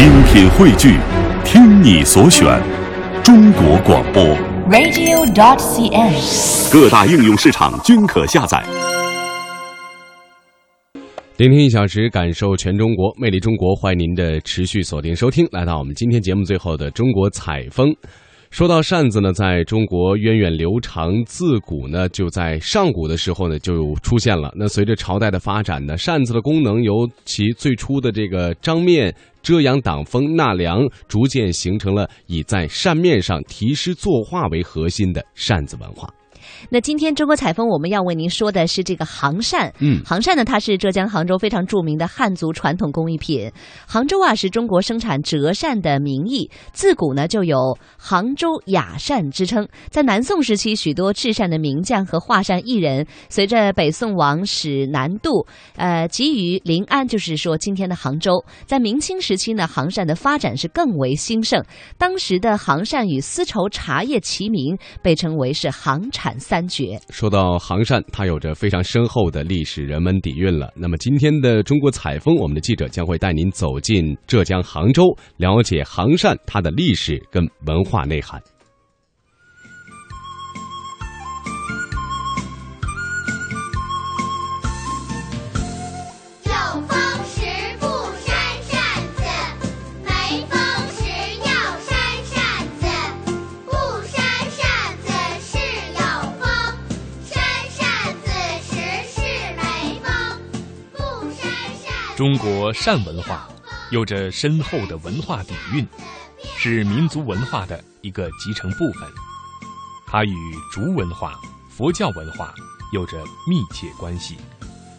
精品汇聚，听你所选，中国广播。radio.dot.cn，。各大应用市场均可下载。聆听一小时，感受全中国，魅力中国，欢迎您的持续锁定收听。来到我们今天节目最后的中国采风。说到扇子呢，在中国源远流长，自古呢就在上古的时候呢就出现了。那随着朝代的发展呢，扇子的功能由其最初的这个张面遮阳挡风纳凉，逐渐形成了以在扇面上题诗作画为核心的扇子文化。那今天中国采风我们要为您说的是这个杭扇。嗯杭扇呢，它是浙江杭州非常著名的汉族传统工艺品。杭州啊，是中国生产折扇的名义，自古呢就有杭州雅扇之称。在南宋时期，许多制扇的名匠和画扇艺人，随着北宋王使南渡，呃，集于临安，就是说今天的杭州。在明清时期呢，杭扇的发展是更为兴盛。当时的杭扇与丝绸、茶叶齐名，被称为是杭产三绝。说到杭扇，它有着非常深厚的历史人文底蕴了。那么今天的中国采风，我们的记者将会带您走进浙江杭州，了解杭扇它的历史跟文化内涵。中国善文化有着深厚的文化底蕴，是民族文化的一个集成部分。它与竹文化、佛教文化有着密切关系。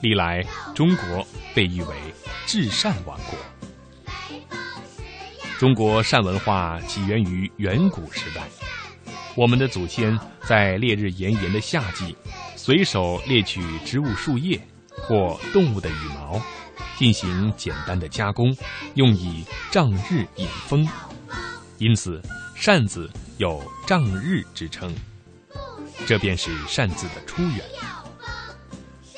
历来，中国被誉为至善王国。中国善文化起源于远古时代，我们的祖先在烈日炎炎的夏季，随手猎取植物树叶或动物的羽毛，进行简单的加工，用以仗日引风。因此，扇子有仗日之称。这便是扇子的出源。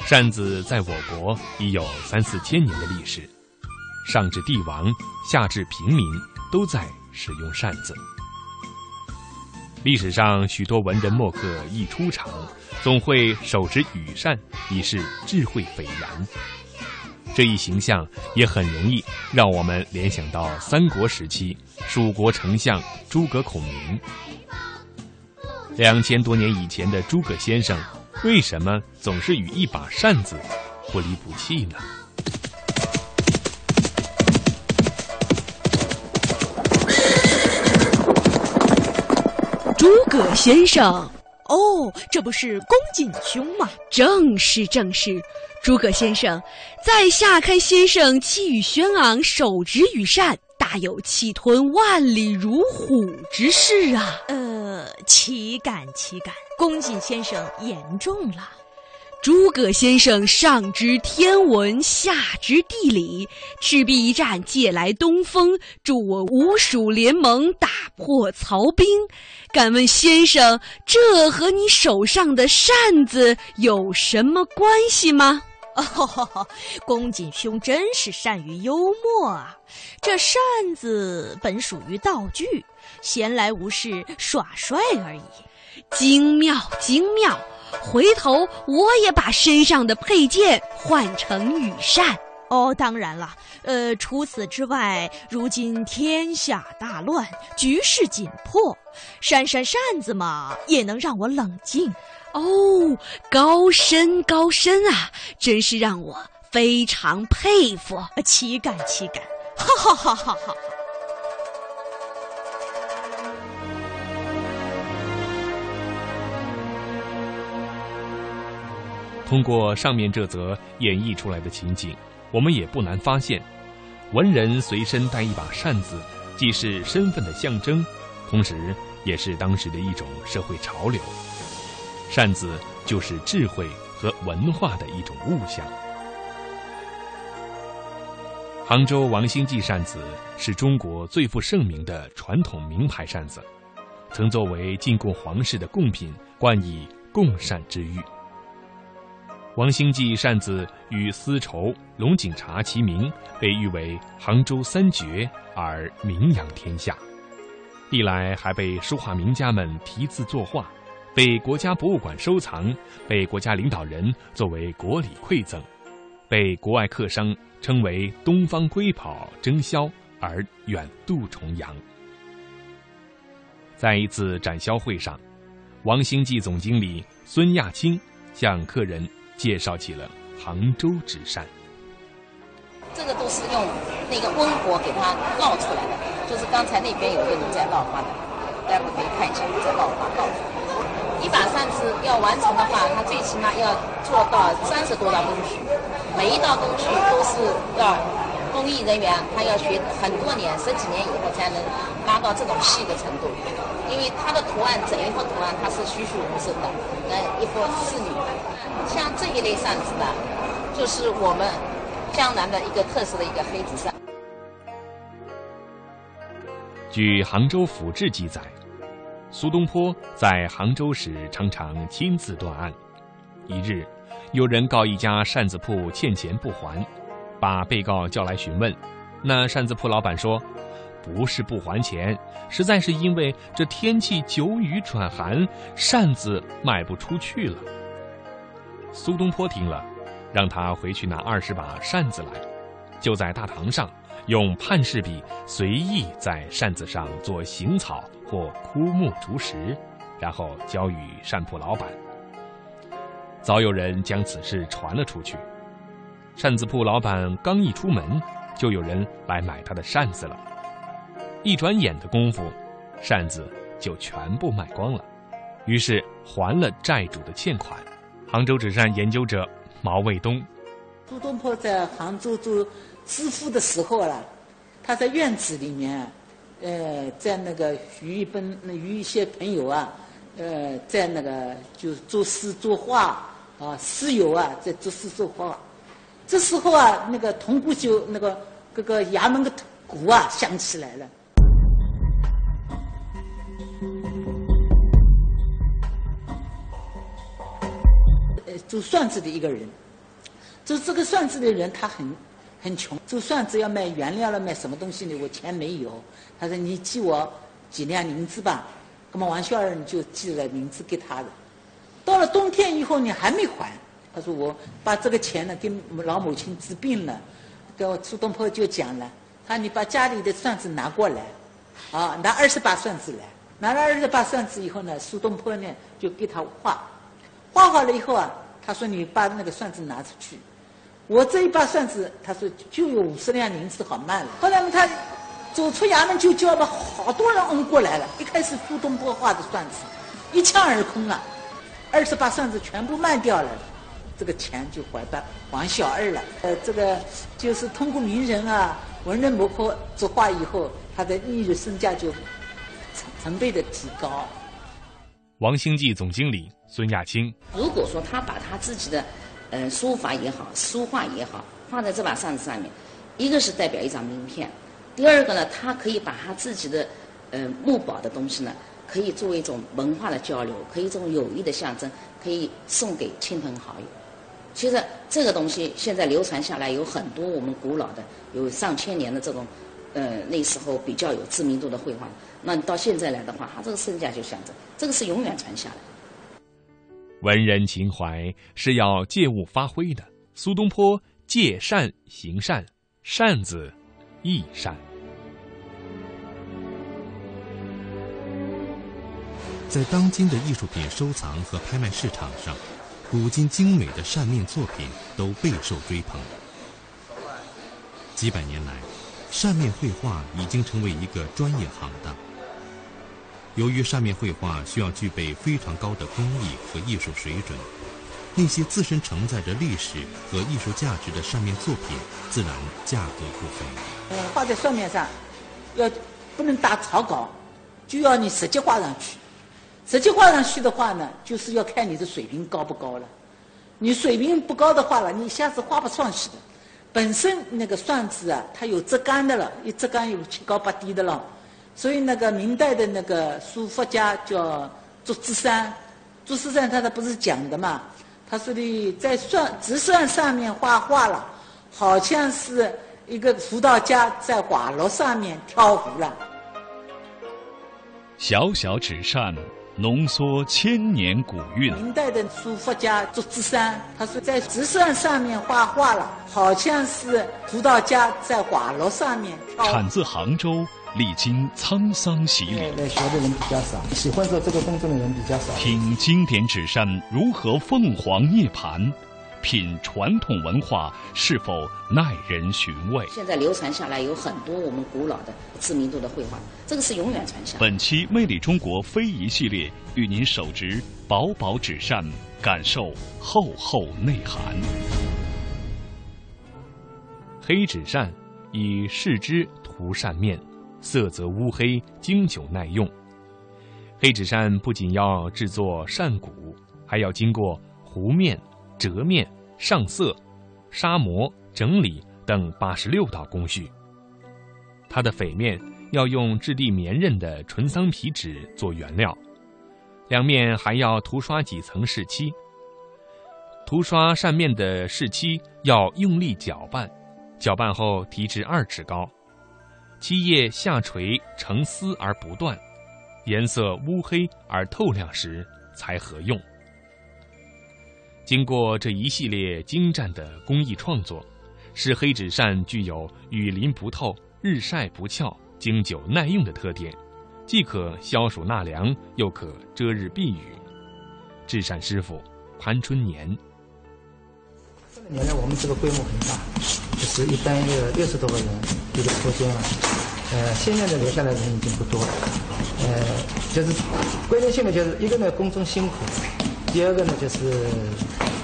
扇子在我国已有三四千年的历史，上至帝王，下至平民，都在使用扇子。历史上，许多文人墨客一出场，总会手持羽扇，以示智慧斐然。这一形象也很容易让我们联想到三国时期蜀国丞相诸葛孔明。两千多年以前的诸葛先生，为什么总是与一把扇子不离不弃呢？诸葛先生，哦，这不是公瑾兄吗？正是正是，诸葛先生，在下看先生气宇轩昂，手执羽扇，大有气吞万里如虎之势啊！呃，岂敢岂敢，公瑾先生言重了。诸葛先生上知天文，下知地理，赤壁一战借来东风，助我吴蜀联盟打破曹兵。敢问先生，这和你手上的扇子有什么关系吗？哦，公瑾兄真是善于幽默啊！这扇子本属于道具，闲来无事耍帅而已。精妙精妙！回头我也把身上的佩剑换成羽扇。哦，当然了，呃，除此之外，如今天下大乱，局势紧迫，扇扇扇子嘛，也能让我冷静。哦，高深高深啊，真是让我非常佩服，岂敢岂敢，哈哈哈哈哈！通过上面这则演绎出来的情景，我们也不难发现，文人随身带一把扇子，既是身份的象征，同时也是当时的一种社会潮流。扇子就是智慧和文化的一种物象。杭州王兴记扇子是中国最负盛名的传统名牌扇子，曾作为进贡皇室的贡品，冠以“贡扇之誉”。王兴记扇子与丝绸、龙井茶齐名，被誉为杭州三绝而名扬天下。历来还被书画名家们题字作画，被国家博物馆收藏，被国家领导人作为国礼馈赠，被国外客商称为“东方瑰宝”争销而远渡重洋。在一次展销会上，王兴记总经理孙亚青向客人。介绍起了杭州纸扇，这个都是用那个温火给它烙出来的，就是刚才那边有个人在烙花的，待会可以看一下在烙花烙。一把扇子要完成的话，它最起码要做到三十多道工序，每一道工序都是要工艺人员他要学很多年、十几年以后才能拉到这种细的程度，因为它的图案整一幅图案它是栩栩如生的，呃，一幅仕女。像这一类扇子呢，就是我们江南的一个特色的一个黑纸扇。据《杭州府志》记载，苏东坡在杭州时常常亲自断案。一日，有人告一家扇子铺欠钱不还，把被告叫来询问。那扇子铺老板说：“不是不还钱，实在是因为这天气久雨转寒，扇子卖不出去了。”苏东坡听了，让他回去拿二十把扇子来，就在大堂上用判事笔随意在扇子上做行草或枯木竹石，然后交与扇铺老板。早有人将此事传了出去，扇子铺老板刚一出门，就有人来买他的扇子了。一转眼的功夫，扇子就全部卖光了，于是还了债主的欠款。杭州纸扇研究者毛卫东，苏东坡在杭州做知府的时候啊，他在院子里面，呃，在那个与一本与一些朋友啊，呃，在那个就作诗作画啊，诗友啊，在作诗作画。这时候啊，那个铜鼓就那个各个衙门的鼓啊响起来了。做算子的一个人，做这个算子的人，他很很穷。做算子要卖原料了，卖什么东西呢？我钱没有。他说：“你寄我几两银子吧。”那么王小二就寄了银子给他了。到了冬天以后你，还没还。他说：“我把这个钱呢，给老母亲治病了。”跟我苏东坡就讲了：“他你把家里的算子拿过来，啊，拿二十把算子来。拿了二十把算子以后呢，苏东坡呢就给他画，画好了以后啊。”他说：“你把那个扇子拿出去，我这一把算子，他说就有五十两银子，好卖了。后来呢，他走出衙门就叫了好多人拥过来了。一开始苏东坡画的算子一抢而空了，二十把算子全部卖掉了，这个钱就还给王小二了。呃，这个就是通过名人啊、文人墨客作画以后，他的艺术身价就成成倍的提高。”王兴记总经理。孙亚青，如果说他把他自己的，呃，书法也好，书画也好，放在这把扇子上面，一个是代表一张名片，第二个呢，他可以把他自己的，呃，木宝的东西呢，可以作为一种文化的交流，可以这种友谊的象征，可以送给亲朋好友。其实这个东西现在流传下来有很多我们古老的，有上千年的这种，呃，那时候比较有知名度的绘画，那到现在来的话，它这个身价就象征，这个是永远传下来。文人情怀是要借物发挥的。苏东坡借扇行善，扇子亦善。在当今的艺术品收藏和拍卖市场上，古今精美的扇面作品都备受追捧。几百年来，扇面绘画已经成为一个专业行当。由于扇面绘画需要具备非常高的工艺和艺术水准，那些自身承载着历史和艺术价值的扇面作品，自然价格不菲。呃，画在扇面上，要不能打草稿，就要你实际画上去。实际画上去的话呢，就是要看你的水平高不高了。你水平不高的话了，你一下子画不上去的。本身那个扇子啊，它有折杆的了，一折杆有七高八低的了。所以那个明代的那个书法家叫祝枝山，祝枝山他他不是讲的嘛？他说的在算直算上面画画了，好像是一个舞蹈家在瓦楼上面跳舞了。小小纸扇，浓缩千年古韵。明代的书法家祝枝山，他说在直扇上面画画了，好像是舞蹈家在瓦楼上面跳舞。产自杭州，历经沧桑洗礼。来学的人比较少，喜欢做这个工作的人比较少。品经典纸扇如何凤凰涅槃，品传统文化是否耐人寻味。现在流传下来有很多我们古老的知名度的绘画，这个是永远传下来。本期《魅力中国非遗系列》与您手执薄薄纸扇，感受厚厚内涵。黑纸扇以试之涂扇面，色泽乌黑，经久耐用。黑纸扇不仅要制作扇骨，还要经过糊面、折面、上色、砂磨、整理等八十六道工序。它的扉面要用质地绵韧的纯桑皮纸做原料，两面还要涂刷几层饰漆。涂刷扇面的饰漆要用力搅拌，搅拌后提至二尺高，漆叶下垂成丝而不断，颜色乌黑而透亮时才合用。经过这一系列精湛的工艺创作，使黑纸扇具有雨淋不透、日晒不翘、经久耐用的特点，既可消暑纳凉，又可遮日避雨。制扇师傅潘春年。这个年来我们这个规模很大，就是一般有六十多个人一个车间了。呃，现在的留下来的人已经不多了。呃，就是关键性的就是一个呢工种辛苦，第二个呢就是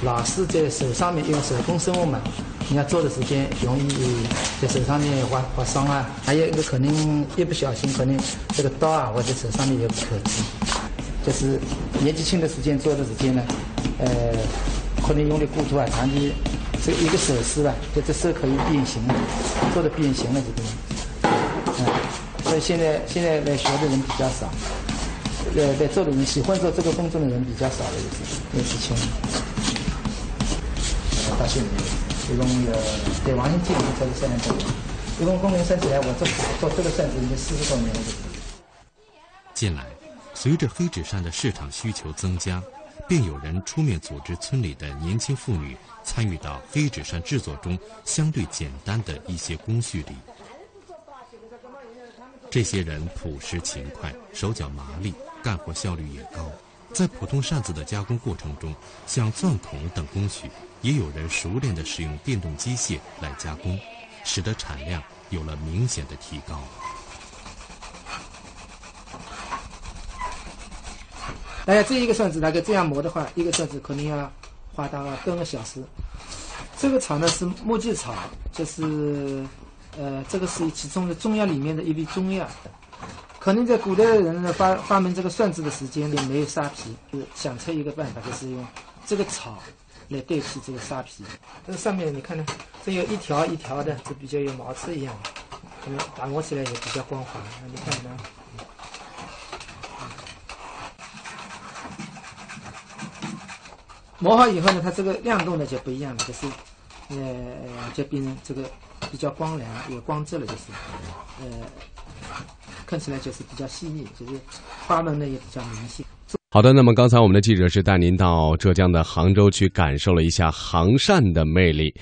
老师在手上面因为手工生物嘛，你要做的时间容易在手上面划划伤啊。还有一个可能一不小心可能这个刀啊或者手上面有口子，就是年纪轻的时间做的时间呢，呃。可能用力过度啊，长期这一个手势吧，就这色可以变形了，做的变形了这个，嗯，所以现在现在来学的人比较少，呃，来做的人喜欢做这个工作的人比较少了，也是也是千。大姓名，一共有在王兴记里做了三年多，一共工龄算起来，我做做这个扇子已经四十多年了。近来，随着黑纸扇的市场需求增加。便有人出面组织村里的年轻妇女参与到黑纸扇制作中相对简单的一些工序里。这些人朴实勤快，手脚麻利，干活效率也高。在普通扇子的加工过程中，像钻孔等工序，也有人熟练地使用电动机械来加工，使得产量有了明显的提高。哎，这一个扇子，那个这样磨的话，一个扇子可能要花到半个小时。这个草呢是木屐草，就是呃，这个是其中的中药里面的一味中药。可能在古代的人呢发发明这个扇子的时间里没有沙皮，就想出一个办法，就是用这个草来代替这个沙皮。这上面你看呢，这有一条一条的，就比较有毛刺一样，可能打磨起来也比较光滑。你看呢？磨好以后呢，它这个亮度呢就不一样了，就是，呃，就变成这个比较光亮、有光泽了，就是，呃，看起来就是比较细腻，就是花纹呢也比较明显。好的，那么刚才我们的记者是带您到浙江的杭州去感受了一下杭扇的魅力。